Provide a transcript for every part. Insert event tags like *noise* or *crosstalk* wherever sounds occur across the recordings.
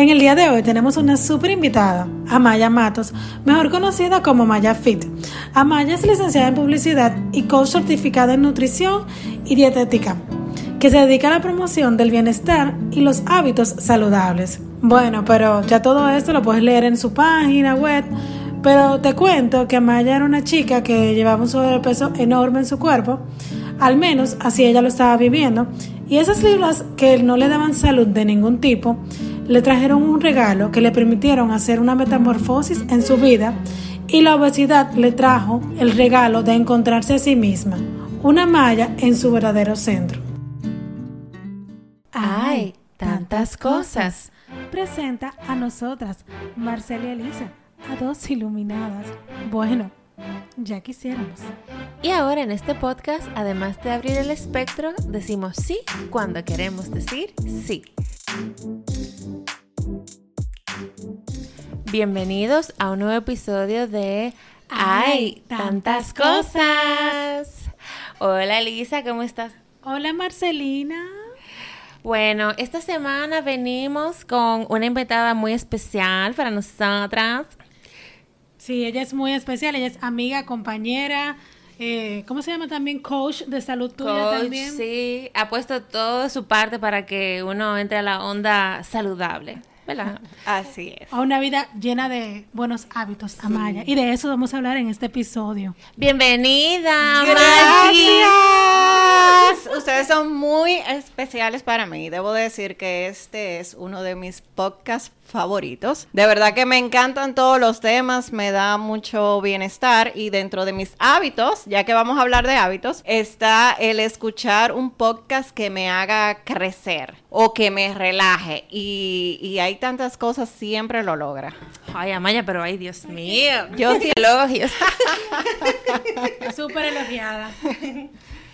En el día de hoy tenemos una súper invitada, Amaya Matos, mejor conocida como Maya Fit. Amaya es licenciada en publicidad y coach certificada en nutrición y dietética, que se dedica a la promoción del bienestar y los hábitos saludables. Bueno, pero ya todo esto lo puedes leer en su página web, pero te cuento que Amaya era una chica que llevaba un sobrepeso enorme en su cuerpo, al menos así ella lo estaba viviendo, y esas libras que no le daban salud de ningún tipo, le trajeron un regalo que le permitieron hacer una metamorfosis en su vida y la obesidad le trajo el regalo de encontrarse a sí misma, una malla en su verdadero centro. ¡Ay! Tantas cosas. Presenta a nosotras, Marcela y Elisa, a dos iluminadas. Bueno, ya quisiéramos. Y ahora en este podcast, además de abrir el espectro, decimos sí cuando queremos decir sí. Bienvenidos a un nuevo episodio de ¡Ay! Tantas cosas. Hola Elisa, ¿cómo estás? Hola Marcelina. Bueno, esta semana venimos con una invitada muy especial para nosotras. Sí, ella es muy especial, ella es amiga, compañera, eh, ¿cómo se llama también? Coach de salud tuya Coach, también. Sí, ha puesto todo su parte para que uno entre a la onda saludable, ¿verdad? Así es. A una vida llena de buenos hábitos, Amaya. Y de eso vamos a hablar en este episodio. Bienvenida, Gracias. Ustedes son muy especiales para mí. Debo decir que este es uno de mis podcasts favoritos. De verdad que me encantan todos los temas, me da mucho bienestar y dentro de mis hábitos, ya que vamos a hablar de hábitos, está el escuchar un podcast que me haga crecer o que me relaje y, y hay tantas cosas, siempre lo logra. Ay, Amaya, pero ay, Dios mío. Yo sí *laughs* elogios. *laughs* Súper elogiada.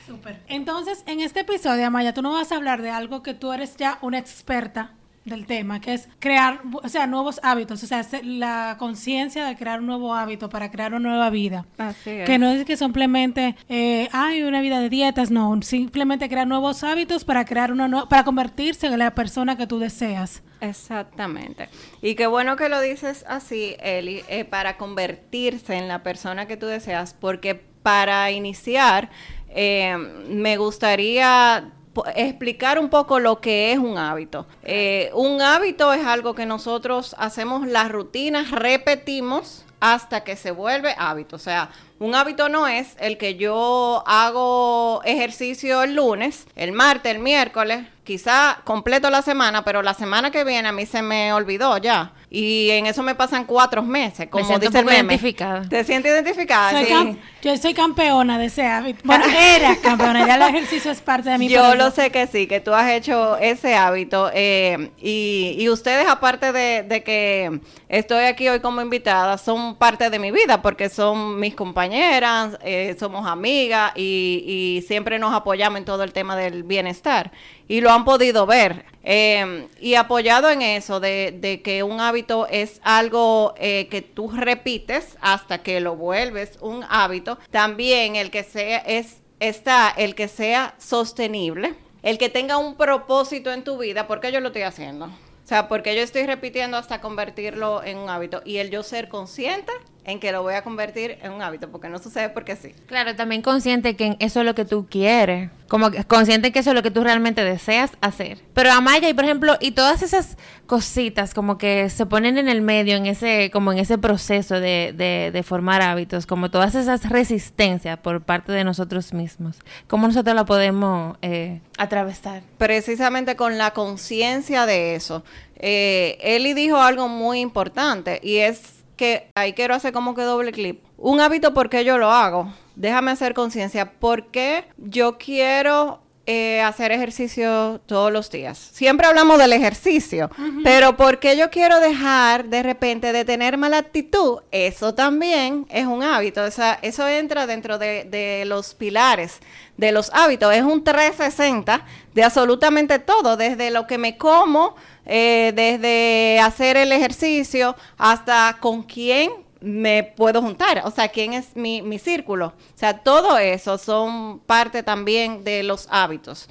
Súper. Entonces, en este episodio, Amaya, tú no vas a hablar de algo que tú eres ya una experta del tema, que es crear, o sea, nuevos hábitos, o sea, se- la conciencia de crear un nuevo hábito para crear una nueva vida. Así es. Que no es que simplemente eh, hay una vida de dietas, no, simplemente crear nuevos hábitos para crear una para convertirse en la persona que tú deseas. Exactamente. Y qué bueno que lo dices así, Eli, eh, para convertirse en la persona que tú deseas, porque para iniciar, eh, me gustaría explicar un poco lo que es un hábito. Eh, un hábito es algo que nosotros hacemos las rutinas, repetimos hasta que se vuelve hábito. O sea, un hábito no es el que yo hago ejercicio el lunes, el martes, el miércoles, quizá completo la semana, pero la semana que viene a mí se me olvidó ya. Y en eso me pasan cuatro meses, como un dice el meme. identificada. ¿Te sientes identificada? Soy Sí. cam- yo soy campeona de ese hábito. Bueno, *laughs* era campeona, ya el ejercicio es parte de mí. Yo lo sé que sí, que tú has hecho ese hábito. eh, y, y ustedes, aparte de, de que estoy aquí hoy como invitada, son parte de mi vida porque son mis compañeras, eh, somos amigas y, y siempre nos apoyamos en todo el tema del bienestar. Y lo han podido ver. Eh, y apoyado en eso, de, de que un hábito es algo eh, que tú repites hasta que lo vuelves un hábito, también el que sea es está el que sea sostenible, el que tenga un propósito en tu vida, porque yo lo estoy haciendo. O sea, porque yo estoy repitiendo hasta convertirlo en un hábito. Y el yo ser consciente en que lo voy a convertir en un hábito, porque no sucede porque sí. Claro, también consciente que eso es lo que tú quieres. Como que consciente que eso es lo que tú realmente deseas hacer. Pero Amaya, y por ejemplo, y todas esas cositas como que se ponen en el medio, en ese, como en ese proceso de, de, de formar hábitos, como todas esas resistencias por parte de nosotros mismos. ¿Cómo nosotros la podemos eh, atravesar? precisamente con la conciencia de eso. Eh, Eli dijo algo muy importante y es que ahí quiero hacer como que doble clip. Un hábito, ¿por qué yo lo hago? Déjame hacer conciencia. ¿Por qué yo quiero eh, hacer ejercicio todos los días? Siempre hablamos del ejercicio, pero ¿por qué yo quiero dejar de repente de tener mala actitud? Eso también es un hábito. O sea, eso entra dentro de, de los pilares de los hábitos. Es un 360 de absolutamente todo, desde lo que me como, eh, desde hacer el ejercicio hasta con quién me puedo juntar, o sea, quién es mi, mi círculo. O sea, todo eso son parte también de los hábitos.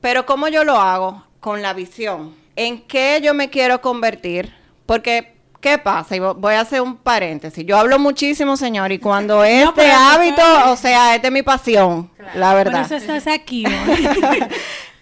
Pero ¿cómo yo lo hago? Con la visión. ¿En qué yo me quiero convertir? Porque ¿Qué pasa? Y voy a hacer un paréntesis. Yo hablo muchísimo, señor, y cuando *laughs* este hábito, o sea, esta es mi pasión, la verdad. Por eso estás aquí. *laughs*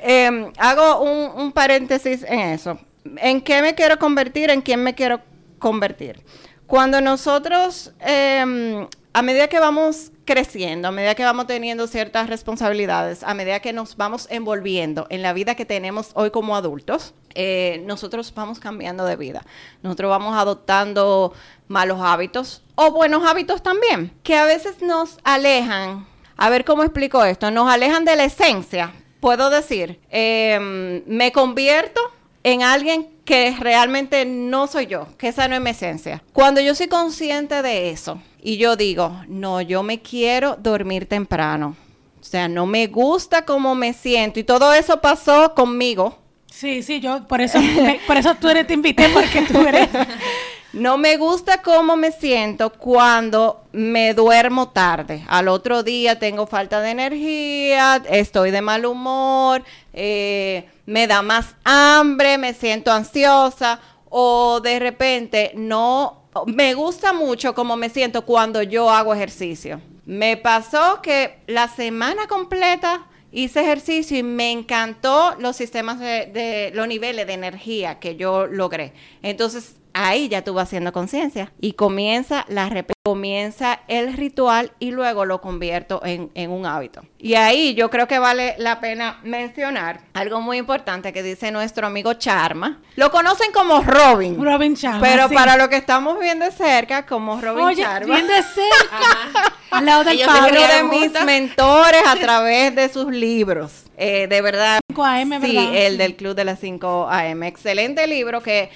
Em, hago un, paréntesis en eso. ¿En qué me quiero convertir? ¿En quién me quiero convertir? Cuando nosotros, em, a medida que vamos creciendo, a medida que vamos teniendo ciertas responsabilidades, a medida que nos vamos envolviendo en la vida que tenemos hoy como adultos, eh, nosotros vamos cambiando de vida. Nosotros vamos adoptando malos hábitos o buenos hábitos también, que a veces nos alejan. A ver cómo explico esto. Nos alejan de la esencia. Puedo decir, em, me convierto en alguien que realmente no soy yo, que esa no es mi esencia. Cuando yo soy consciente de eso y yo digo, no, yo me quiero dormir temprano. O sea, no me gusta cómo me siento y todo eso pasó conmigo Sí, sí, yo por eso, por eso tú eres, te invité, porque tú eres. *laughs* No me gusta cómo me siento cuando me duermo tarde. Al otro día tengo falta de energía, estoy de mal humor, eh, me da más hambre, me siento ansiosa o de repente no me gusta mucho cómo me siento cuando yo hago ejercicio. Me pasó que la semana completa hice ejercicio y me encantó los sistemas de, los niveles de energía que yo logré. Entonces, ahí ya tú vas haciendo conciencia y comienza la comienza el ritual y luego lo convierto en, un hábito. Y ahí yo creo que vale la pena mencionar algo muy importante que dice nuestro amigo Charma. Lo conocen como Robin. Robin Charma. Pero para lo que estamos viendo de cerca, como Robin Oye, Charma. Bien de cerca. *laughs* Al lado del Uno de mis mentores a través de sus libros. Eh, de verdad. 5 AM, ¿verdad? Sí, el del Club de las 5 AM. Excelente libro que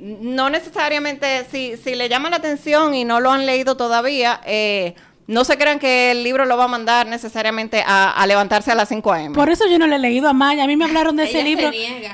no necesariamente, si, si le llama la atención y no lo han leído todavía, eh, no se crean que el libro lo va a mandar necesariamente a, levantarse a las 5 a.m. Por eso yo no lo he leído a Maya. A mí me hablaron de *laughs* ese libro.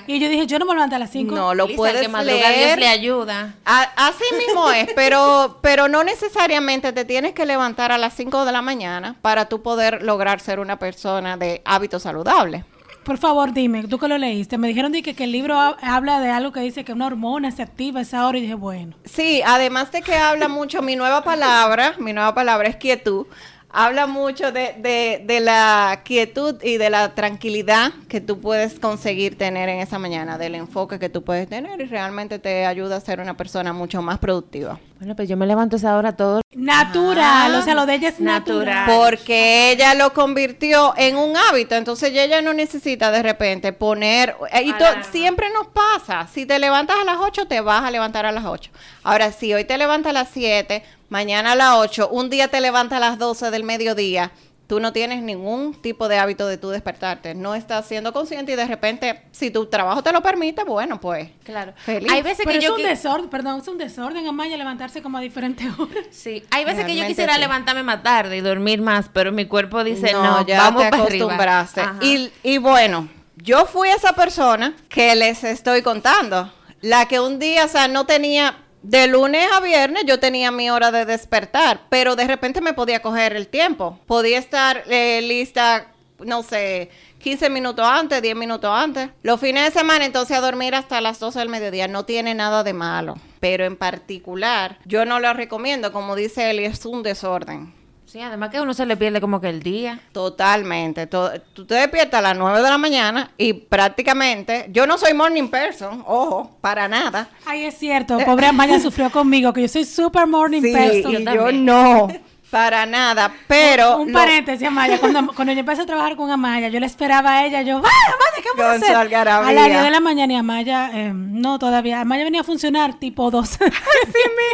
Y yo dije, yo no me levanto a las 5. No, lo puedes que leer. le ayuda. así mismo es, *laughs* pero, pero no necesariamente te tienes que levantar a las 5 de la mañana para tú poder lograr ser una persona de hábitos saludables. Por favor, dime, tú que lo leíste, me dijeron que, que el libro habla de algo que dice que una hormona se activa esa hora y dije, bueno. Sí, además de que habla mucho, mi nueva palabra, mi nueva palabra es quietud, habla mucho de, de, la quietud y de la tranquilidad que tú puedes conseguir tener en esa mañana, del enfoque que tú puedes tener y realmente te ayuda a ser una persona mucho más productiva. Bueno, pues yo me levanto esa hora todo. Natural, o sea, lo de ella es natural. Porque ella lo convirtió en un hábito, entonces ella no necesita de repente poner... Eh, y siempre nos pasa, si te levantas a las 8, te vas a levantar a las 8. Ahora, si hoy te levantas a las 7, mañana a las 8, un día te levantas a las 12 del mediodía, tú no tienes ningún tipo de hábito de tú despertarte, no estás siendo consciente y de repente, si tu trabajo te lo permite, bueno, pues, claro. Feliz. Hay veces que es un desorden, perdón, es un desorden, Amaya, levantarse como a diferentes horas. Sí, hay veces que yo quisiera levantarme más tarde y dormir más, pero mi cuerpo dice, no, ya vamos te acostumbraste. Y, y bueno, yo fui esa persona que les estoy contando, la que un día, o sea, no tenía de lunes a viernes yo tenía mi hora de despertar, pero de repente me podía coger el tiempo. Podía estar eh, lista, no sé, 15 minutos antes, 10 minutos antes. Los fines de semana entonces a dormir hasta las 12 del mediodía no tiene nada de malo. Pero en particular, yo no lo recomiendo, como dice él, es un desorden. Sí, además que uno se le pierde como que el día. Totalmente. tú te despiertas a las 9 de la mañana y prácticamente, yo no soy morning person, ojo, para nada. Ay, es cierto, pobre Amaya sufrió conmigo, que yo soy super morning person. Y yo no. Para nada, pero... Un, paréntesis, Amaya. Cuando, *laughs* cuando yo empecé a trabajar con Amaya, yo le esperaba a ella, yo, ¡Vaya, Amaya, ¿qué vamos a hacer? A las 10 de la mañana y Amaya, eh, no, todavía. Amaya venía a funcionar tipo 12. *laughs* Así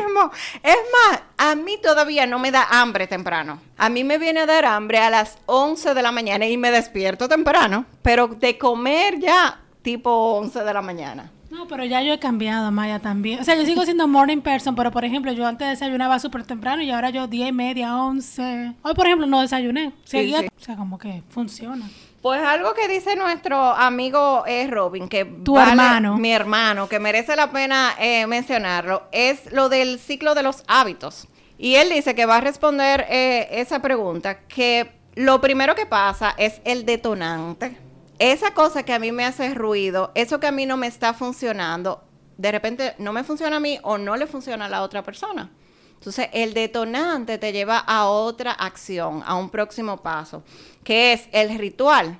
mismo. Es más, a mí todavía no me da hambre temprano. A mí me viene a dar hambre a las 11 de la mañana y me despierto temprano, pero de comer ya tipo 11 de la mañana. No, pero ya yo he cambiado, Maya, también. O sea, yo sigo siendo morning person, pero por ejemplo, yo antes desayunaba súper temprano y ahora yo 10 y media, 11. Hoy, por ejemplo, no desayuné. Seguía, O sea, como que funciona. Pues algo que dice nuestro amigo es Robin, que tu hermano, mi hermano, que merece la pena eh, mencionarlo, es lo del ciclo de los hábitos. Y él dice que va a responder eh, esa pregunta, que lo primero que pasa es el detonante esa cosa que a mí me hace ruido, eso que a mí no me está funcionando, de repente no me funciona a mí o no le funciona a la otra persona. Entonces, el detonante te lleva a otra acción, a un próximo paso, que es el ritual.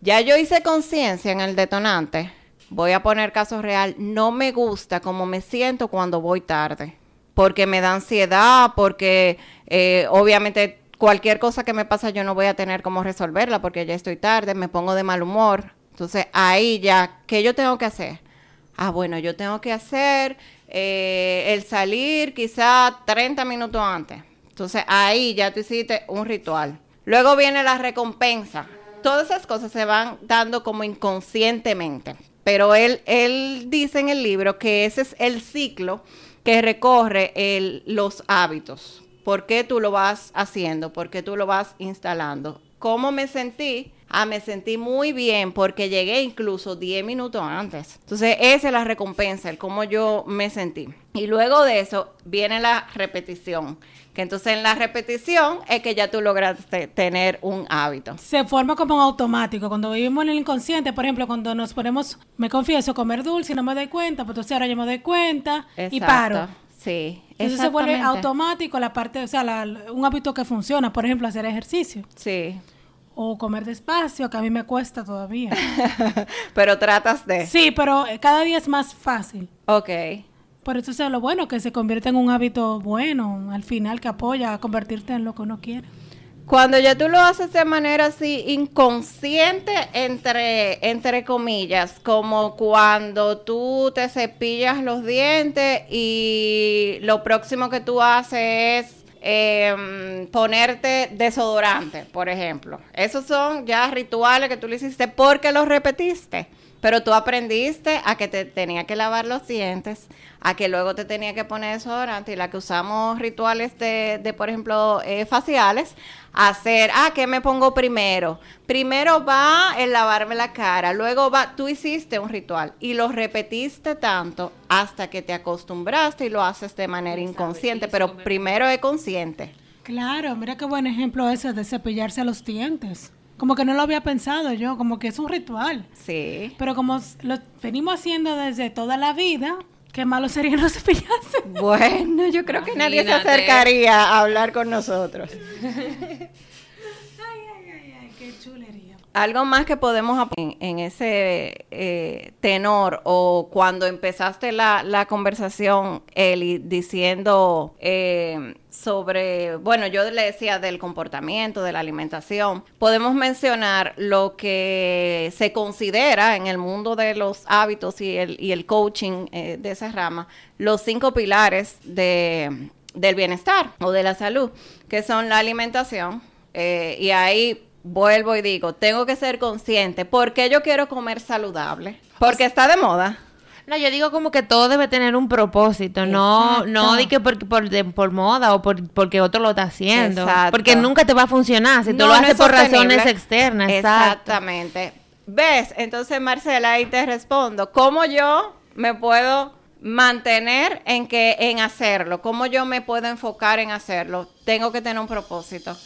Ya yo hice conciencia en el detonante. Voy a poner caso real. No me gusta cómo me siento cuando voy tarde. Porque me da ansiedad, porque eh, obviamente cualquier cosa que me pasa yo no voy a tener cómo resolverla porque ya estoy tarde, me pongo de mal humor. Entonces ahí ya, ¿qué yo tengo que hacer? Ah, bueno, yo tengo que hacer eh, el salir quizá 30 minutos antes. Entonces ahí ya tú hiciste un ritual. Luego viene la recompensa. Todas esas cosas se van dando como inconscientemente. Pero él, él dice en el libro que ese es el ciclo que recorre el, los hábitos. ¿Por qué tú lo vas haciendo? ¿Por qué tú lo vas instalando? ¿Cómo me sentí? Ah, me sentí muy bien porque llegué incluso 10 minutos antes. Entonces, esa es la recompensa, el cómo yo me sentí. Y luego de eso viene la repetición. Que entonces en la repetición es que ya tú lograste tener un hábito. Se forma como un automático. Cuando vivimos en el inconsciente, por ejemplo, cuando nos ponemos, me confieso, comer dulce y no me doy cuenta, pues entonces ahora yo me doy cuenta y paro. Sí, Entonces se vuelve automático la parte, o sea, un hábito que funciona, por ejemplo, hacer ejercicio. Sí o comer despacio, que a mí me cuesta todavía. *laughs* pero tratas de. Sí, pero cada día es más fácil. Ok. Por eso es lo bueno, que se convierte en un hábito bueno, al final que apoya a convertirte en lo que uno quiere. Cuando ya tú lo haces de manera así inconsciente, entre, entre comillas, como cuando tú te cepillas los dientes y lo próximo que tú haces es eh, ponerte desodorante, por ejemplo. Esos son ya rituales que tú le hiciste porque los repetiste. Pero tú aprendiste a que te tenía que lavar los dientes, a que luego te tenía que poner desodorante y la que usamos rituales de, de por ejemplo, eh, faciales, hacer, ah, ¿qué me pongo primero? Primero va el lavarme la cara, luego va, tú hiciste un ritual y lo repetiste tanto hasta que te acostumbraste y lo haces de manera inconsciente, pero primero es consciente. Claro, mira qué buen ejemplo ese de cepillarse los dientes. Como que no lo había pensado yo, como que es un ritual. Sí. Pero como lo venimos haciendo desde toda la vida, qué malo sería no cepillarse. *laughs* Bueno, yo creo que nadie se acercaría a hablar con nosotros. *laughs* ay, ay, ay, ay, qué chulería. Algo más que podemos en, en ese eh, tenor o cuando empezaste la, la conversación, Eli, diciendo eh, sobre, bueno, yo le decía del comportamiento, de la alimentación, podemos mencionar lo que se considera en el mundo de los hábitos y el, y el coaching eh, de esa rama, los cinco pilares de, del bienestar o de la salud, que son la alimentación, y ahí vuelvo y digo, tengo que ser consciente. ¿Por qué yo quiero comer saludable? Porque está de moda. No, yo digo como que todo debe tener un propósito, no no di que por, por, moda o por, porque otro lo está haciendo. Porque nunca te va a funcionar si tú lo haces por razones externas. Exactamente. ¿Ves? Entonces, Marcela, ahí te respondo. ¿Cómo yo me puedo mantener en que en hacerlo? ¿Cómo yo me puedo enfocar en hacerlo? Tengo que tener un propósito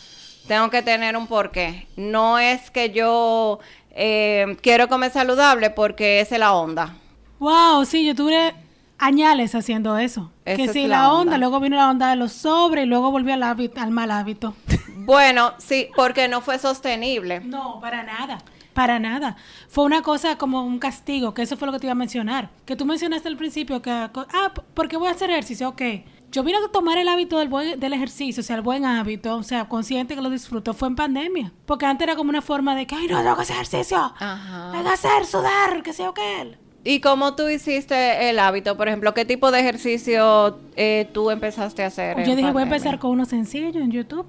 tengo que tener un porqué. No es que yo eh, quiero comer saludable porque esa es la onda. Wow, sí, yo tuve añales haciendo eso. que sí, la, onda. luego vino la onda de los sobres y luego volví al, al mal hábito. *laughs* Bueno, sí, porque no fue sostenible. No, para nada. Para nada. Fue una cosa como un castigo, que eso fue lo que te iba a mencionar. Que tú mencionaste al principio que, ah, porque voy a hacer ejercicio, ok. Yo vine a tomar el hábito del, buen, del ejercicio, o sea, el buen hábito, o sea, consciente que lo disfruto, fue en pandemia. Porque antes era como una forma de que, ay, no, tengo que hacer ejercicio. Ajá. Hay que hacer, sudar, que sea o qué. ¿Y cómo tú hiciste el hábito? Por ejemplo, ¿qué tipo de ejercicio eh, tú empezaste a hacer? Yo dije, voy a empezar con uno sencillo en YouTube.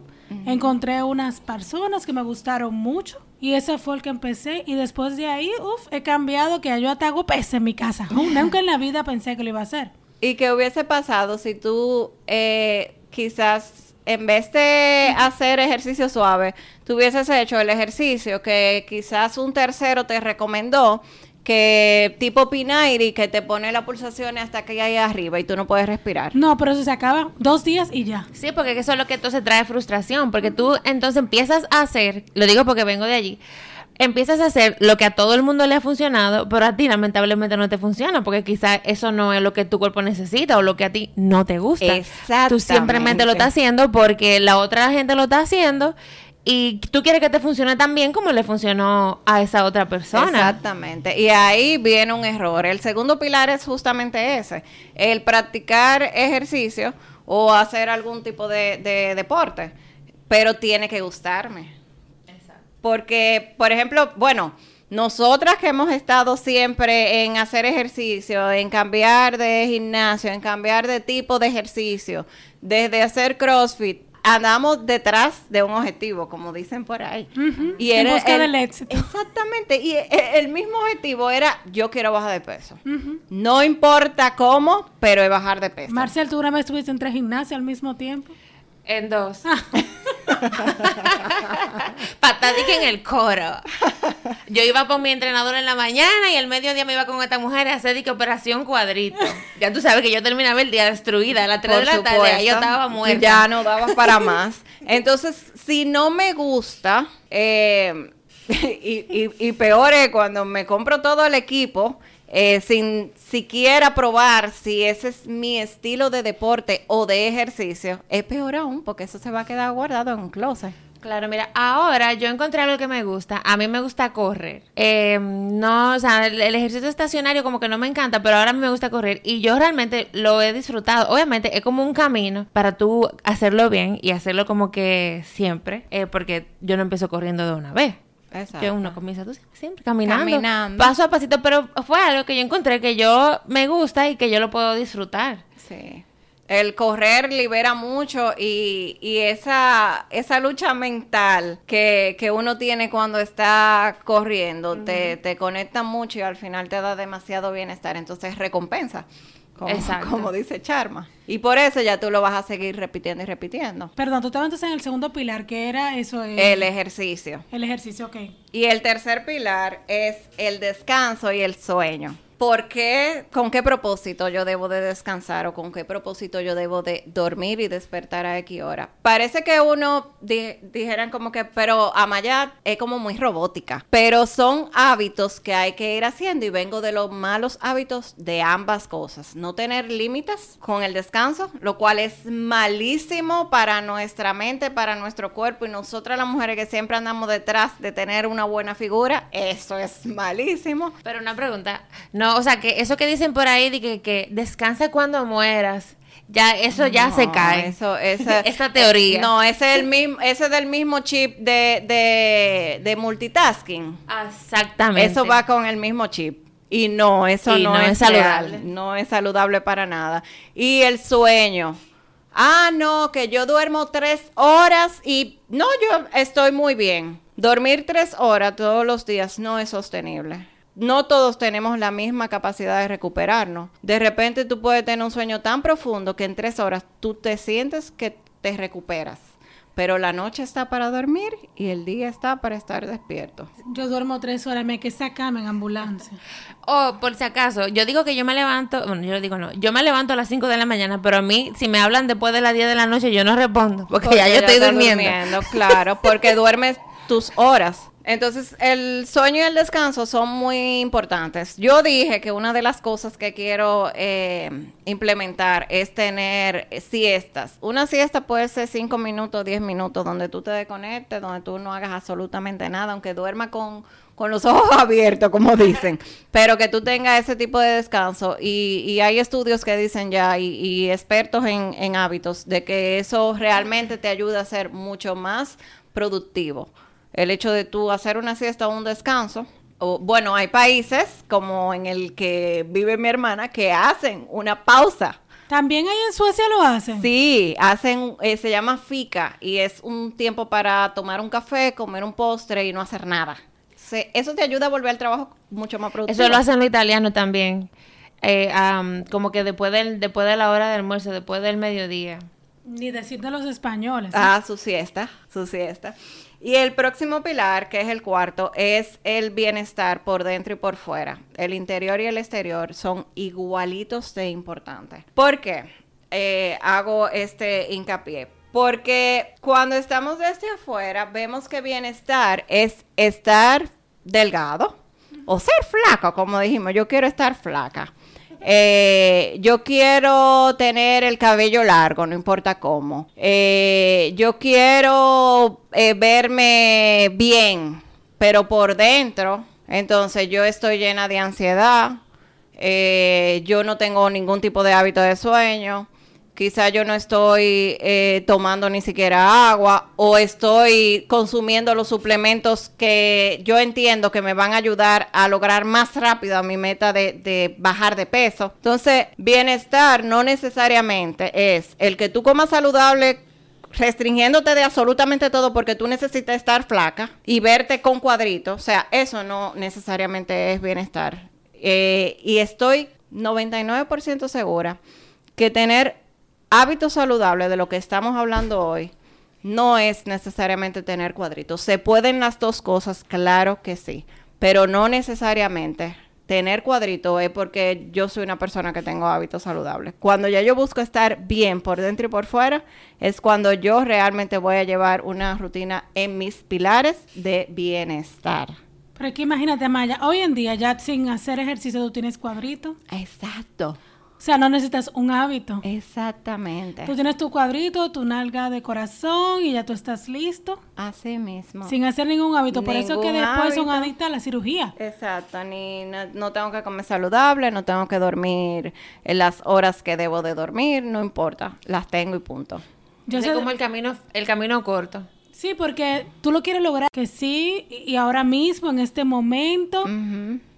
Encontré unas personas que me gustaron mucho y ese fue el que empecé y después de ahí, uff, he cambiado que yo hasta hago pese en mi casa. *laughs* Nunca en la vida pensé que lo iba a hacer. ¿Y qué hubiese pasado si tú eh, quizás en vez de hacer ejercicio suave, tú hubieses hecho el ejercicio que quizás un tercero te recomendó, que tipo Pinairi, que te pone las pulsaciones hasta que hay arriba y tú no puedes respirar. No, pero eso se acaba dos días y ya. Sí, porque eso es lo que entonces trae frustración, porque tú entonces empiezas a hacer, lo digo porque vengo de allí, empiezas a hacer lo que a todo el mundo le ha funcionado, pero a ti lamentablemente no te funciona, porque quizás eso no es lo que tu cuerpo necesita o lo que a ti no te gusta. Tú simplemente lo estás haciendo porque la otra gente lo está haciendo y tú quieres que te funcione tan bien como le funcionó a esa otra persona. Exactamente. Y ahí viene un error. El segundo pilar es justamente ese, el practicar ejercicio o hacer algún tipo de, de deporte, pero tiene que gustarme. Porque, por ejemplo, bueno, nosotras que hemos estado siempre en hacer ejercicio, en cambiar de gimnasio, en cambiar de tipo de ejercicio, desde hacer CrossFit, andamos detrás de un objetivo, como dicen por ahí. Y en busca del éxito. Exactamente. Y e, el mismo objetivo era, yo quiero bajar de peso. No importa cómo, pero es bajar de peso. Marcel, ¿tú una vez estuviste en tres gimnasios al mismo tiempo? En dos. *laughs* Patadique en el coro. Yo iba con mi entrenador en la mañana y el mediodía me iba con esta mujer a hacer que operación cuadrito. Ya tú sabes que yo terminaba el día destruida a las 3 de la tarde, yo estaba muerta. Ya no daba para más. Entonces, si no me gusta, eh, *laughs* y, y peor es cuando me compro todo el equipo eh, sin siquiera probar si ese es mi estilo de deporte o de ejercicio, es peor aún porque eso se va a quedar guardado en un closet. Claro, mira, ahora yo encontré algo que me gusta. A mí me gusta correr. Eh, no, o sea, el, ejercicio estacionario como que no me encanta, pero ahora me gusta correr y yo realmente lo he disfrutado. Obviamente es como un camino para tú hacerlo bien y hacerlo como que siempre, eh, porque yo no empiezo corriendo de una vez. Que uno comienza tú siempre caminando, paso a pasito, pero fue algo que yo encontré que yo me gusta y que yo lo puedo disfrutar. Sí. El correr libera mucho y, y esa, esa lucha mental que, que, uno tiene cuando está corriendo te, te conecta mucho y al final te da demasiado bienestar, entonces recompensa. Como, como, dice Charma. Y por eso ya tú lo vas a seguir repitiendo y repitiendo. Perdón, tú estabas entonces en el segundo pilar, que era eso. el ejercicio. El ejercicio, ok. Y el tercer pilar es el descanso y el sueño. ¿Por qué, con qué propósito yo debo de descansar o con qué propósito yo debo de dormir y despertar a X hora? Parece que uno dijeran como que, pero Amaya es como muy robótica, pero son hábitos que hay que ir haciendo y vengo de los malos hábitos de ambas cosas. No tener límites con el descanso, lo cual es malísimo para nuestra mente, para nuestro cuerpo y nosotras las mujeres que siempre andamos detrás de tener una buena figura, eso es malísimo. Pero una pregunta, no o sea, que eso que dicen por ahí de que, que descansa cuando mueras. Ya, eso ya se cae. Eso, *laughs* esa teoría. No, ese es el mismo, ese es del mismo chip de, de, de multitasking. Exactamente. Eso va con el mismo chip. Y no, eso no, es, saludable. No es saludable para nada. Y el sueño. Ah, no, que yo duermo tres horas y no, yo estoy muy bien. Dormir tres horas todos los días no es sostenible no todos tenemos la misma capacidad de recuperarnos. De repente tú puedes tener un sueño tan profundo que en tres horas tú te sientes que te recuperas. Pero la noche está para dormir y el día está para estar despierto. Yo duermo tres horas, me que sacarme en ambulancia. *laughs* Oh, por si acaso, yo digo que yo me levanto, bueno, yo digo no, yo me levanto a las 5 de la mañana, pero a mí, si me hablan después de las 10 de la noche, yo no respondo, porque, ya yo estoy durmiendo. durmiendo. Claro, porque *laughs* duermes tus horas. Entonces, el sueño y el descanso son muy importantes. Yo dije que una de las cosas que quiero eh, implementar es tener siestas. Una siesta puede ser 5 minutos, 10 minutos, donde tú te desconectes, donde tú no hagas absolutamente nada, aunque duerma con, los *laughs* ojos abiertos, como dicen, *laughs* pero que tú tengas ese tipo de descanso. Y, hay estudios que dicen ya, y, y expertos en, en hábitos, de que eso realmente te ayuda a ser mucho más productivo el hecho de tú hacer una siesta o un descanso. O, bueno, hay países como en el que vive mi hermana que hacen una pausa. También ahí en Suecia lo hacen. Sí, hacen, eh, se llama fika y es un tiempo para tomar un café, comer un postre y no hacer nada. eso te ayuda a volver al trabajo mucho más productivo. Eso lo hacen los italianos también. Eh, como que después, del, después de la hora del almuerzo, después del mediodía. Ni decir de los españoles. Ah, su siesta, su siesta. Y el próximo pilar, que es el cuarto, es el bienestar por dentro y por fuera. El interior y el exterior son igualitos de importantes. ¿Por qué eh, hago este hincapié? Porque cuando estamos desde afuera, vemos que bienestar es estar delgado o ser flaco, como dijimos, yo quiero estar flaca. Eh, yo quiero tener el cabello largo, no importa cómo. Eh, yo quiero eh, verme bien, pero por dentro, entonces yo estoy llena de ansiedad. yo no tengo ningún tipo de hábito de sueño quizá yo no estoy eh, tomando ni siquiera agua o estoy consumiendo los suplementos que yo entiendo que me van a ayudar a lograr más rápido a mi meta de, bajar de peso. Entonces, bienestar no necesariamente es el que tú comas saludable restringiéndote de absolutamente todo porque tú necesitas estar flaca y verte con cuadritos. O sea, eso no necesariamente es bienestar. Eh, y estoy 99% segura que tener hábitos saludables de lo que estamos hablando hoy no es necesariamente tener cuadritos. Se pueden las dos cosas, claro que sí, pero no necesariamente tener cuadritos es porque yo soy una persona que tengo hábitos saludables. Cuando ya yo busco estar bien por dentro y por fuera, es cuando yo realmente voy a llevar una rutina en mis pilares de bienestar. Pero aquí imagínate, Maya, hoy en día ya sin hacer ejercicio tú tienes cuadritos. Exacto. O sea, no necesitas un hábito. Exactamente. Tú tienes tu cuadrito, tu nalga de corazón y ya tú estás listo. Así mismo. Sin hacer ningún hábito. Por eso que después son adictas a la cirugía. Exacto. Ni, no, tengo que comer saludable, no tengo que dormir en las horas que debo de dormir, no importa. Las tengo y punto. Yo sé como el camino, el camino corto. Sí, porque tú lo quieres lograr que sí y ahora mismo, en este momento.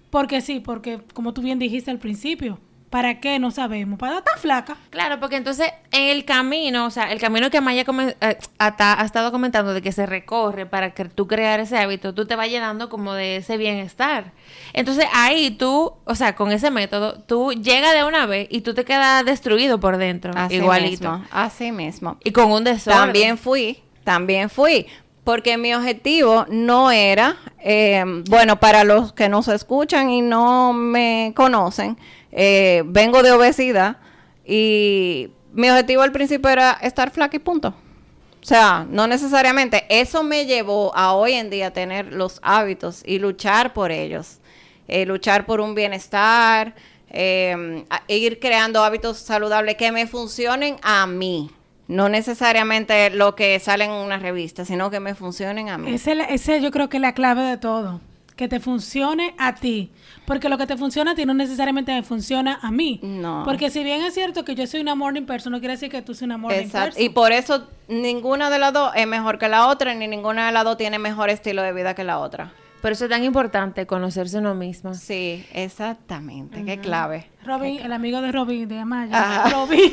Porque sí, porque como tú bien dijiste al principio ¿Para qué? No sabemos. Para estar flaca. Claro, porque entonces en el camino, o sea, el camino que Maya eh, ha, estado comentando de que se recorre para que tú crear ese hábito, tú te vas llenando como de ese bienestar. Entonces ahí tú, o sea, con ese método, tú llegas de una vez y tú te quedas destruido por dentro. Así igualito. Mismo, así mismo. Y con un desorden. También fui, también fui. Porque mi objetivo no era, eh, bueno, para los que nos escuchan y no me conocen, eh, vengo de obesidad y mi objetivo al principio era estar flaca y punto. O sea, no necesariamente. Eso me llevó a hoy en día tener los hábitos y luchar por ellos. Eh, luchar por un bienestar, eh, ir creando hábitos saludables que me funcionen a mí. No necesariamente lo que sale en una revista, sino que me funcionen a mí. Ese, ese yo creo que es la clave de todo que te funcione a ti. Porque lo que te funciona a ti no necesariamente me funciona a mí. No. Porque si bien es cierto que yo soy una morning person, no quiere decir que tú seas una morning Exacto. Y por eso ninguna de las dos es mejor que la otra, ni ninguna de las dos tiene mejor estilo de vida que la otra. Por eso es tan importante conocerse uno mismo. Sí, exactamente. Qué clave. Robin, el amigo de Robin, de Amaya. *laughs* Robin.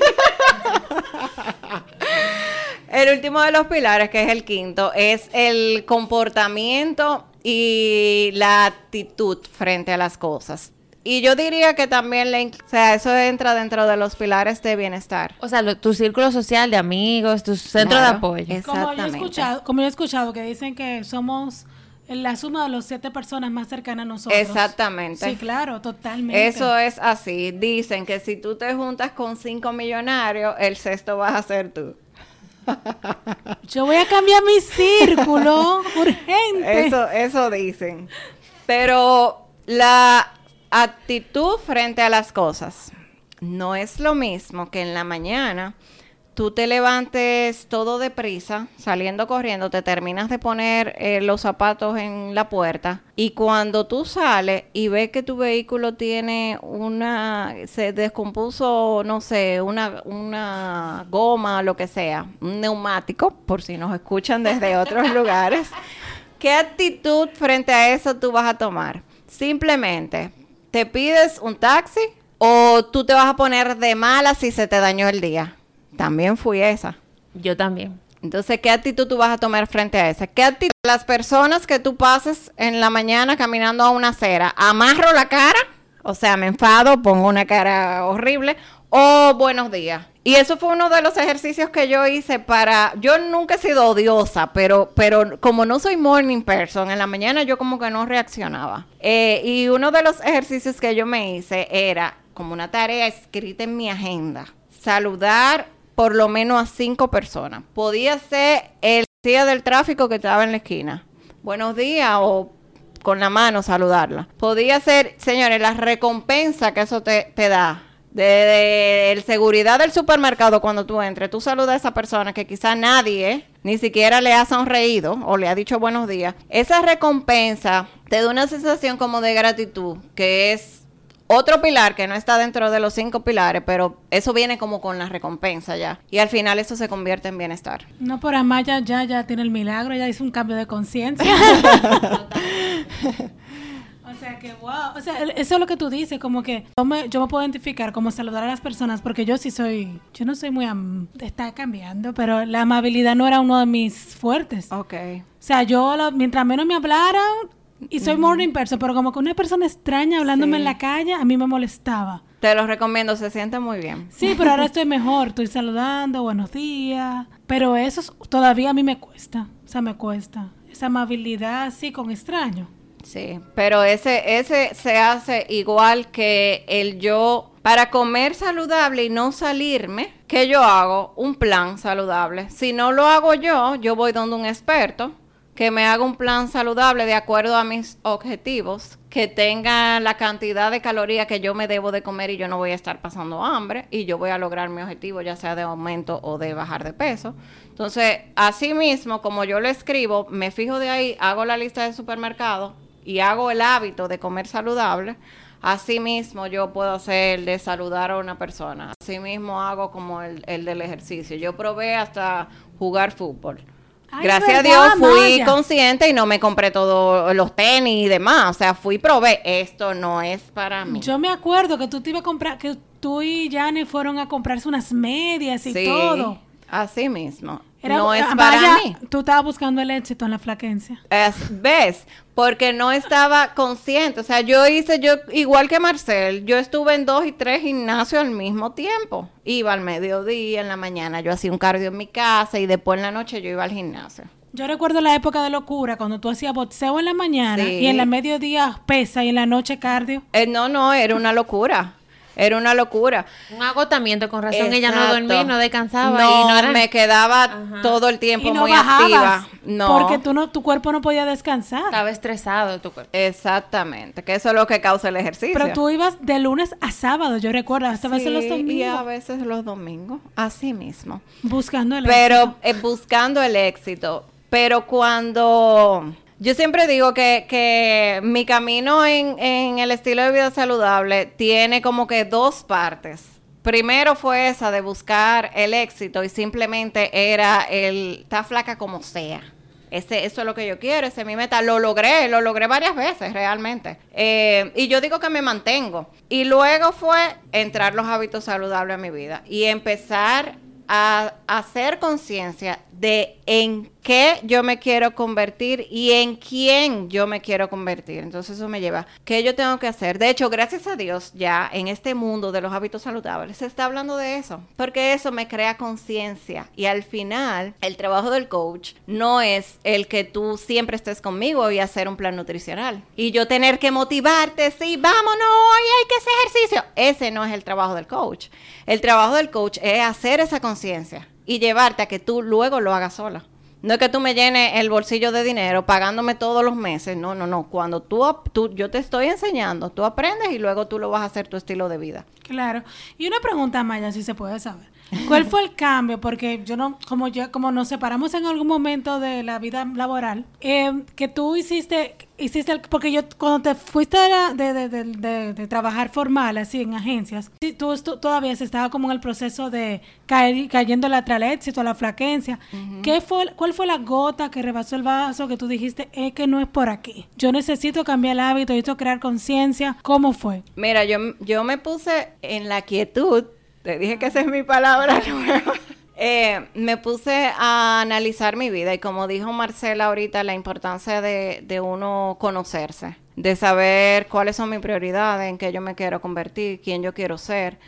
*laughs* el último de los pilares, que es el quinto, es el comportamiento y la actitud frente a las cosas. Y yo diría que también, le, o sea, eso entra dentro de los pilares de bienestar. O sea, tu círculo social de amigos, tu centro de apoyo. Como yo, he escuchado, como yo he escuchado que dicen que somos la suma de los siete personas más cercanas a nosotros. Exactamente. Sí, claro, totalmente. Eso es así. Dicen que si tú te juntas con cinco millonarios, el sexto vas a ser tú. Yo voy a cambiar mi círculo urgente. Eso, eso dicen. Pero la actitud frente a las cosas no es lo mismo que en la mañana tú te levantes todo deprisa, saliendo corriendo, te terminas de poner eh, los zapatos en la puerta y cuando tú sales y ves que tu vehículo tiene una, se descompuso, no sé, una, una goma, lo que sea, un neumático, por si nos escuchan desde otros *laughs* lugares, ¿qué actitud frente a eso tú vas a tomar? Simplemente, ¿te pides un taxi o tú te vas a poner de mala si se te dañó el día? También fui esa. Yo también. Entonces, ¿qué actitud tú vas a tomar frente a esa? ¿Qué actitud? Las personas que tú pases en la mañana caminando a una acera, amarro la cara, o sea, me enfado, pongo una cara horrible, o buenos días. Y eso fue uno de los ejercicios que yo hice para, yo nunca he sido odiosa, pero, pero como no soy morning person, en la mañana yo como que no reaccionaba. Eh, y uno de los ejercicios que yo me hice era como una tarea escrita en mi agenda, saludar por lo menos a cinco personas. Podía ser el día del tráfico que estaba en la esquina. Buenos días o con la mano saludarla. Podía ser, señores, la recompensa que eso te, da. De, el seguridad del supermercado cuando tú entres, tú saludas a esa persona que quizá nadie ni siquiera le ha sonreído o le ha dicho buenos días. Esa recompensa te da una sensación como de gratitud, que es otro pilar que no está dentro de los cinco pilares, pero eso viene como con la recompensa ya. Y al final eso se convierte en bienestar. No, por Amaya ya, ya tiene el milagro, ya hizo un cambio de conciencia. *laughs* o sea que, wow. O sea, eso es lo que tú dices, como que yo me, yo me puedo identificar como saludar a las personas, porque yo sí soy, yo no soy muy, am- está cambiando, pero la amabilidad no era uno de mis fuertes. Ok. O sea, yo mientras menos me hablaran, y soy morning person, pero como que una persona extraña hablándome Sí. en la calle, a mí me molestaba. Te lo recomiendo, se siente muy bien. Sí, pero ahora *laughs* estoy mejor, estoy saludando, buenos días, pero eso es- todavía a mí me cuesta, o sea, me cuesta. Esa amabilidad así con extraño. Sí, pero ese, ese se hace igual que el yo, para comer saludable y no salirme, que yo hago un plan saludable. Si no lo hago yo, yo voy donde un experto que me haga un plan saludable de acuerdo a mis objetivos, que tenga la cantidad de calorías que yo me debo de comer y yo no voy a estar pasando hambre y yo voy a lograr mi objetivo, ya sea de aumento o de bajar de peso. Entonces, así mismo, como yo lo escribo, me fijo de ahí, hago la lista de supermercado y hago el hábito de comer saludable, así mismo yo puedo hacer el de saludar a una persona. Así mismo hago como el, el del ejercicio. Yo probé hasta jugar fútbol. Ay, Gracias a ¿verdad, Dios fui Maya? consciente y no me compré todos los tenis y demás. O sea, fui y probé. Esto no es para mí. Yo me acuerdo que tú te ibas a comprar, que tú y Jane fueron a comprarse unas medias y Sí, todo. Así mismo. Era- no es Amaya, para mí. Tú estabas buscando el éxito en la flaquencia. Es- ¿Ves? Porque no estaba consciente. O sea, yo hice, yo, igual que Marcel, yo estuve en dos y tres gimnasios al mismo tiempo. Iba al mediodía, en la mañana, yo hacía un cardio en mi casa y después en la noche yo iba al gimnasio. Yo recuerdo la época de locura, cuando tú hacías boxeo en la mañana Sí. y en la mediodía pesa y en la noche cardio. Eh, no, no, era una locura. Era una locura. Un agotamiento, con razón ella no dormía, no descansaba No, y no era... me quedaba Ajá. todo el tiempo Y no muy activa. No. Porque tú no, tu cuerpo no podía descansar. Estaba estresado tu cuerpo. Exactamente, que eso es lo que causa el ejercicio. Pero tú ibas de lunes a sábado, yo recuerdo, hasta a veces los Sí, domingos. Y a veces los domingos, así mismo. Buscando el Pero éxito. eh, buscando el éxito. Pero cuando... Yo siempre digo que, que mi camino en, en el estilo de vida saludable tiene como que dos partes. Primero fue esa de buscar el éxito y simplemente era el estar flaca como sea. Ese, eso es lo que yo quiero, ese es mi meta. Lo logré, lo logré varias veces realmente. Eh, y yo digo que me mantengo. Y luego fue entrar los hábitos saludables a mi vida y empezar a hacer conciencia de en qué yo me quiero convertir y en quién yo me quiero convertir. Entonces eso me lleva, ¿qué yo tengo que hacer? De hecho, gracias a Dios, ya en este mundo de los hábitos saludables se está hablando de eso, porque eso me crea conciencia y al final el trabajo del coach no es el que tú siempre estés conmigo y hacer un plan nutricional y yo tener que motivarte, sí, vámonos, hoy hay que hacer ejercicio. Ese no es el trabajo del coach. El trabajo del coach es hacer esa conciencia y llevarte a que tú luego lo hagas sola. No es que tú me llenes el bolsillo de dinero pagándome todos los meses. No, no, no. Cuando tú, tú, yo te estoy enseñando, tú aprendes y luego tú lo vas a hacer tu estilo de vida. Claro. Y una pregunta, Maya, si se puede saber. ¿Cuál fue el cambio? Porque yo no, como yo, como nos separamos en algún momento de la vida laboral, eh, que tú hiciste, hiciste, el- porque yo cuando te fuiste de, la- de, de- de- de- de trabajar formal, así en agencias, tú, estu- todavía se estaba como en el proceso de caer, cayendo atrás al éxito, a la flaquencia. ¿Qué fue, ¿Cuál fue la gota que rebasó el vaso que tú dijiste, es que no es por aquí? Yo necesito cambiar el hábito, necesito crear conciencia. ¿Cómo fue? Mira, yo, yo me puse en la quietud. Te dije que esa es mi palabra *laughs* nueva. Eh, me puse a analizar mi vida y como dijo Marcela ahorita, la importancia de, de uno conocerse, de saber cuáles son mis prioridades, en qué yo me quiero convertir, quién yo quiero ser,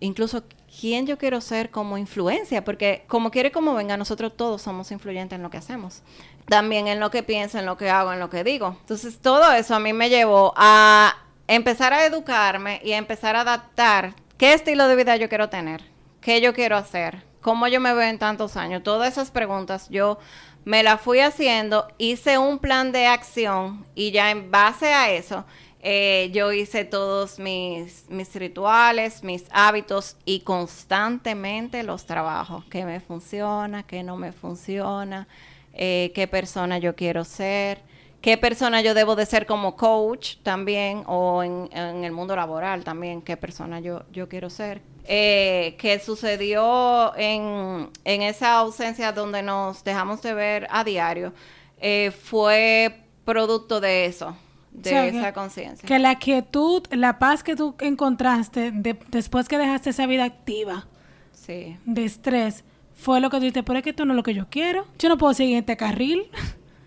incluso quién yo quiero ser como influencia, porque como quiere como venga, nosotros todos somos influyentes en lo que hacemos. También en lo que pienso, en lo que hago, en lo que digo. Entonces todo eso a mí me llevó a empezar a educarme y a empezar a adaptar qué estilo de vida yo quiero tener, qué yo quiero hacer, cómo yo me veo en tantos años. Todas esas preguntas yo me la fui haciendo, hice un plan de acción y ya en base a eso, eh, yo hice todos mis, mis rituales, mis hábitos y constantemente los trabajo. ¿Qué me funciona? ¿Qué no me funciona? Eh, ¿Qué persona yo quiero ser? ¿Qué persona yo debo de ser como coach también? O en, en el mundo laboral también, ¿qué persona yo, yo quiero ser? Eh, que sucedió en, en, esa ausencia donde nos dejamos de ver a diario, eh, fue producto de eso, de esa conciencia. Que la quietud, la paz que tú encontraste después que dejaste esa vida activa sí. de estrés, fue lo que tú dijiste, pero es que esto no es lo que yo quiero, yo no puedo seguir en este carril.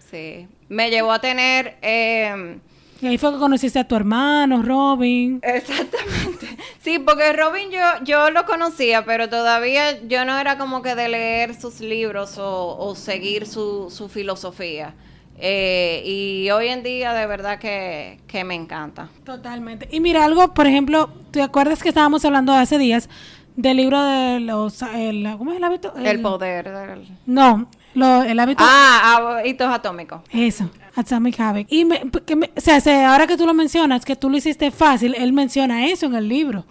Sí, me llevó a tener... Eh, y ahí fue que conociste a tu hermano, Robin. Exactamente. *laughs* Sí, porque Robin yo, yo lo conocía, pero todavía yo no era como que de leer sus libros o, seguir su, su filosofía. Eh, y hoy en día de verdad que, que, me encanta. Totalmente. Y mira, algo, por ejemplo, ¿te acuerdas que estábamos hablando hace días del libro de los... El, ¿Cómo es el hábito? El, poder. Del... No, lo, el hábito... Ah, hábitos atómicos. Eso. Atomic Habit. Y me, o sea, ahora que tú lo mencionas, que tú lo hiciste fácil, él menciona eso en el libro.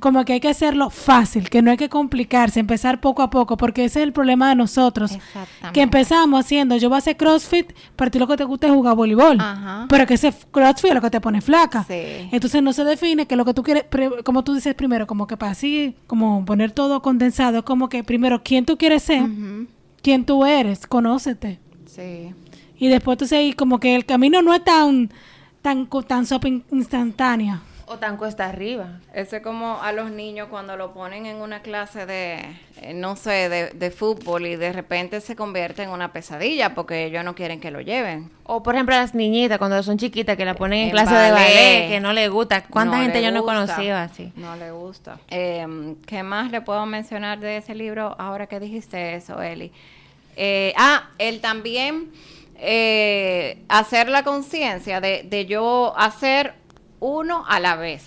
Como que hay que hacerlo fácil, que no hay que complicarse, empezar poco a poco, porque ese es el problema de nosotros. Que empezamos haciendo, yo voy a hacer CrossFit, para ti lo que te gusta es jugar voleibol. Pero que ese CrossFit es lo que te pone flaca. Entonces no se define que lo que tú quieres, como tú dices primero, como que para así, como poner todo condensado, como que primero, ¿quién tú quieres ser? ¿Quién tú eres? Conócete. Sí. Y después tú seguís como que el camino no es tan, tan, tan instantáneo. O tan cuesta arriba. Eso es como a los niños cuando lo ponen en una clase de, eh, no sé, de, fútbol y de repente se convierte en una pesadilla porque ellos no quieren que lo lleven. O por ejemplo a las niñitas cuando son chiquitas que la ponen en, clase de ballet, que no le gusta. ¿Cuánta gente yo no conocía así? No le gusta. Eh, ¿Qué más le puedo mencionar de ese libro ahora que dijiste eso, Eli? Eh, ah, él también eh, hacer la conciencia de, de yo hacer uno a la vez.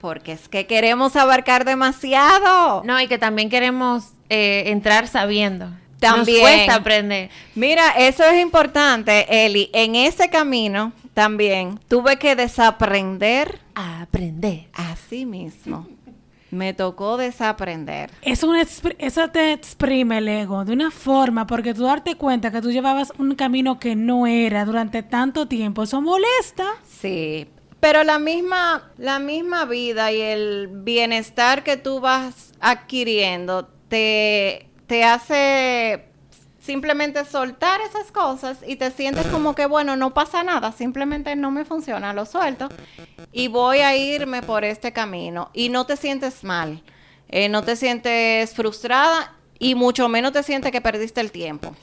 Porque es que queremos abarcar demasiado. No, y que también queremos eh, entrar sabiendo. También. Nos cuesta aprender. Mira, eso es importante, Eli. En ese camino también tuve que desaprender. A aprender. A sí mismo me tocó desaprender. Es un eso te exprime el ego de una forma, porque tú darte cuenta que tú llevabas un camino que no era durante tanto tiempo, eso molesta. Sí, pero la misma, la misma vida y el bienestar que tú vas adquiriendo te, te hace simplemente soltar esas cosas y te sientes como que, bueno, no pasa nada, simplemente no me funciona, lo suelto y voy a irme por este camino. Y no te sientes mal, eh, no te sientes frustrada y mucho menos te sientes que perdiste el tiempo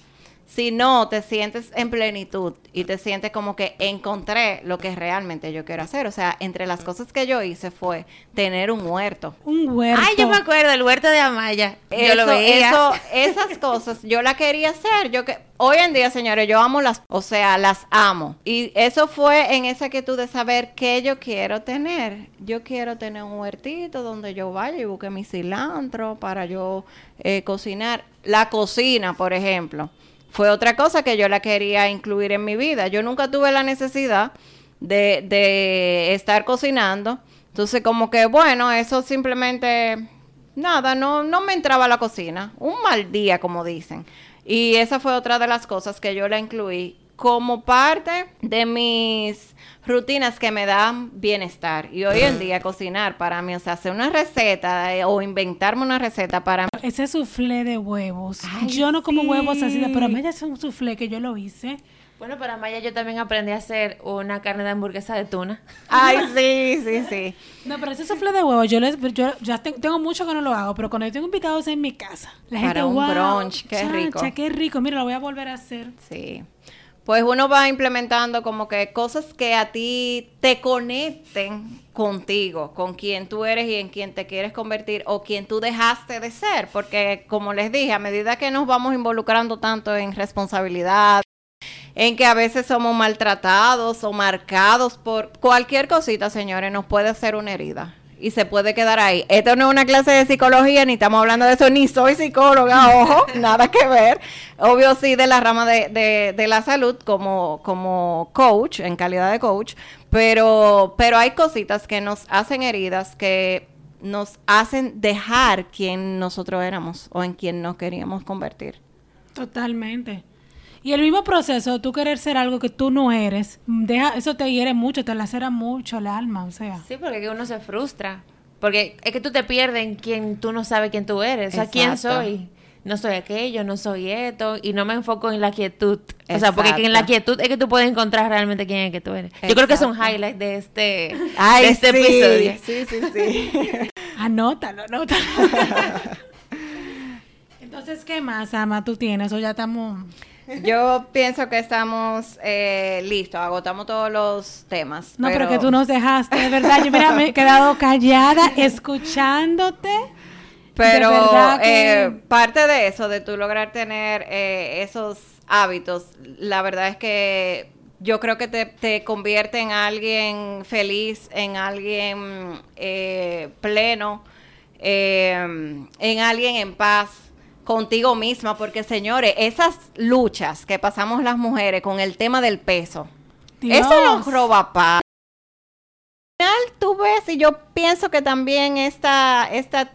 si no te sientes en plenitud y te sientes como que encontré lo que realmente yo quiero hacer. O sea, entre las cosas que yo hice fue tener un huerto. Un huerto. Ay, yo me acuerdo, el huerto de Amaya. Eso, yo lo veía. Eso, *laughs* esas cosas yo la quería hacer. Yo que hoy en día, señores, yo amo las, o sea, las amo. Y eso fue en esa quietud de saber qué yo quiero tener. Yo quiero tener un huertito donde yo vaya y busque mi cilantro para yo eh, cocinar. La cocina, por ejemplo fue otra cosa que yo la quería incluir en mi vida. Yo nunca tuve la necesidad de, de estar cocinando. Entonces, como que, bueno, eso simplemente, nada, no, no me entraba a la cocina. Un mal día, como dicen. Y esa fue otra de las cosas que yo la incluí como parte de mis rutinas que me dan bienestar. Y hoy en día cocinar para mí, o sea, hacer una receta eh, o inventarme una receta para mí. Ese soufflé de huevos. yo no como huevos así, pero Maya es un soufflé que yo lo hice. Bueno, para Maya yo también aprendí a hacer una carne de hamburguesa de tuna. Ay, *laughs* sí, sí, sí. No, pero ese soufflé de huevos, yo, les, yo ya tengo mucho que no lo hago, pero cuando yo tengo invitados en mi casa, la para un brunch, qué rico. qué rico. Mira, lo voy a volver a hacer. Sí pues uno va implementando como que cosas que a ti te conecten contigo, con quien tú eres y en quien te quieres convertir o quien tú dejaste de ser, porque como les dije, a medida que nos vamos involucrando tanto en responsabilidad, en que a veces somos maltratados o marcados por cualquier cosita, señores, nos puede hacer una herida. Y se puede quedar ahí. Esto no es una clase de psicología, ni estamos hablando de eso, ni soy psicóloga, *laughs* ojo, nada que ver. Obvio sí de la rama de, de, de, la salud como, como coach, en calidad de coach, pero, pero hay cositas que nos hacen heridas, que nos hacen dejar quien nosotros éramos o en quien nos queríamos convertir. Totalmente. Y el mismo proceso, tú querer ser algo que tú no eres, deja, eso te hiere mucho, te lacera mucho el alma, o sea. Sí, porque uno se frustra. Porque es que tú te pierdes en quien tú no sabes quién tú eres. O sea, ¿quién soy? No soy aquello, no soy esto. Y no me enfoco en la quietud. O sea, porque en la quietud es que tú puedes encontrar realmente quién es que tú eres. Yo creo que es un highlight de este, de este episodio. Sí, sí, sí. *laughs* anótalo, anótalo. *laughs* Entonces, ¿qué más, Ama, tú tienes? O ya estamos... *laughs* Yo pienso que estamos eh, listos, agotamos todos los temas. No, pero... que tú nos dejaste, de verdad. Yo mira, me he *laughs* quedado callada escuchándote. Pero eh, parte de eso, de tú lograr tener eh, esos hábitos, la verdad es que yo creo que te, te convierte en alguien feliz, en alguien pleno, en alguien en paz contigo misma, porque señores, esas luchas que pasamos las mujeres con el tema del peso, eso nos roba paz. Al final tú ves, y yo pienso que también esta, esta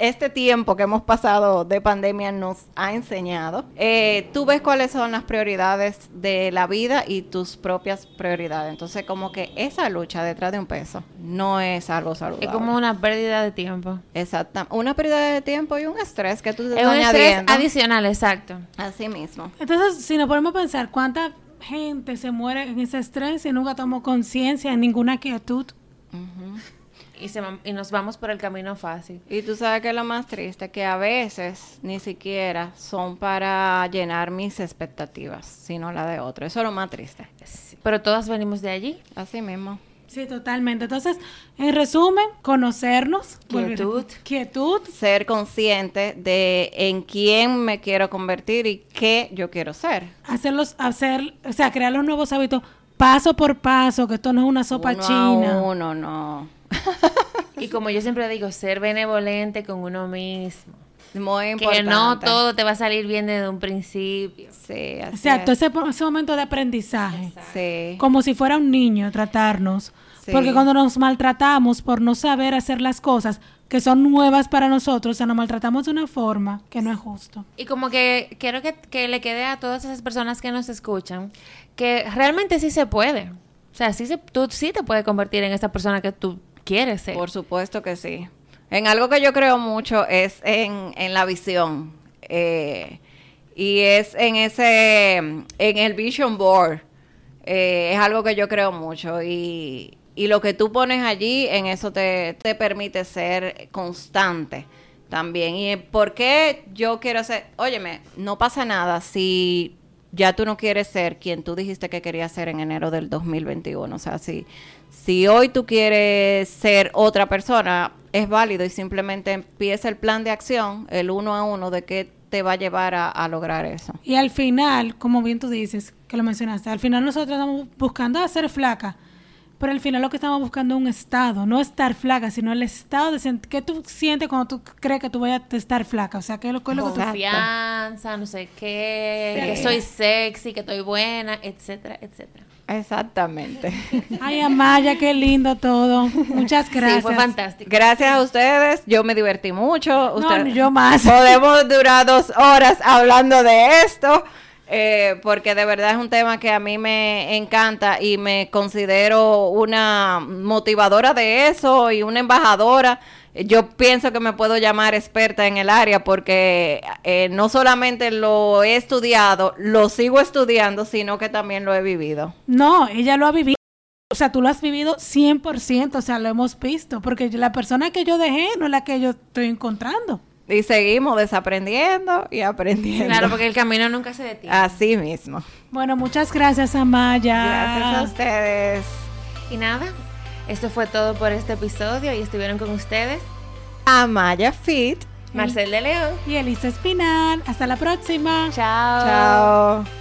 este tiempo que hemos pasado de pandemia nos ha enseñado. Eh, tú ves cuáles son las prioridades de la vida y tus propias prioridades. Entonces, como que esa lucha detrás de un peso no es algo saludable. Es como una pérdida de tiempo. Exacto. Una pérdida de tiempo y un estrés que tú te es un estrés adicional, exacto. Así mismo. Entonces, si nos podemos pensar, ¿cuánta gente se muere en ese estrés y nunca tomó conciencia en ninguna quietud? Y, nos vamos por el camino fácil. Y tú sabes que es lo más triste, que a veces ni siquiera son para llenar mis expectativas, sino la de otro. Eso es lo más triste. pero todas venimos de allí. Así mismo. Sí, totalmente. Entonces, en resumen, conocernos. Quietud. Quietud. Ser consciente de en quién me quiero convertir y qué yo quiero ser. Hacerlos, hacer, o sea, crear los nuevos hábitos paso por paso, que esto no es una sopa china. No, no. Y como yo siempre digo, ser benevolente con uno mismo. Muy importante. Que no todo te va a salir bien desde un principio. Sí, así Exacto, ese, ese, momento de aprendizaje. Sí. Como si fuera un niño tratarnos. Porque cuando nos maltratamos por no saber hacer las cosas que son nuevas para nosotros, o sea, nos maltratamos de una forma que no es justo. Y como que quiero que, que le quede a todas esas personas que nos escuchan que realmente sí se puede. O sea, sí se, tú sí te puedes convertir en esa persona que tú quieres ser. Por supuesto que sí. En algo que yo creo mucho es en, en la visión. Eh, y es en ese, en el vision board. Eh, es algo que yo creo mucho. Y, y lo que tú pones allí, en eso te, te permite ser constante también. ¿Y por qué yo quiero ser? Óyeme, no pasa nada si ya tú no quieres ser quien tú dijiste que querías ser en enero del 2021. O sea, si, si hoy tú quieres ser otra persona, es válido y simplemente empieza el plan de acción, el uno a uno, de qué te va a llevar a, lograr eso. Y al final, como bien tú dices, que lo mencionaste, al final nosotros estamos buscando hacer flaca pero al final lo que estamos buscando es un estado, no estar flaca, sino el estado de que tú sientes cuando tú crees que tú vayas a estar flaca. O sea, ¿qué es lo, que tú Confianza, no sé qué, que soy sexy, que estoy buena, etcétera, etcétera. Exactamente. *laughs* Ay, Amaya, qué lindo todo. Muchas gracias. Sí, fue fantástico. Gracias a ustedes. Yo me divertí mucho. no, yo más. Podemos durar dos horas hablando de esto. Eh, porque de verdad es un tema que a mí me encanta y me considero una motivadora de eso y una embajadora. Yo pienso que me puedo llamar experta en el área porque eh, no solamente lo he estudiado, lo sigo estudiando, sino que también lo he vivido. No, ella lo ha vivido. O sea, tú lo has vivido 100%, o sea, lo hemos visto, porque la persona que yo dejé no es la que yo estoy encontrando. Y seguimos desaprendiendo y aprendiendo. Claro, porque el camino nunca se detiene. Así mismo. Bueno, muchas gracias, Amaya. Gracias a ustedes. Y nada, esto fue todo por este episodio y estuvieron con ustedes Amaya Fit, Marcel de León y Elisa Espinal. Hasta la próxima. Chao. Chao.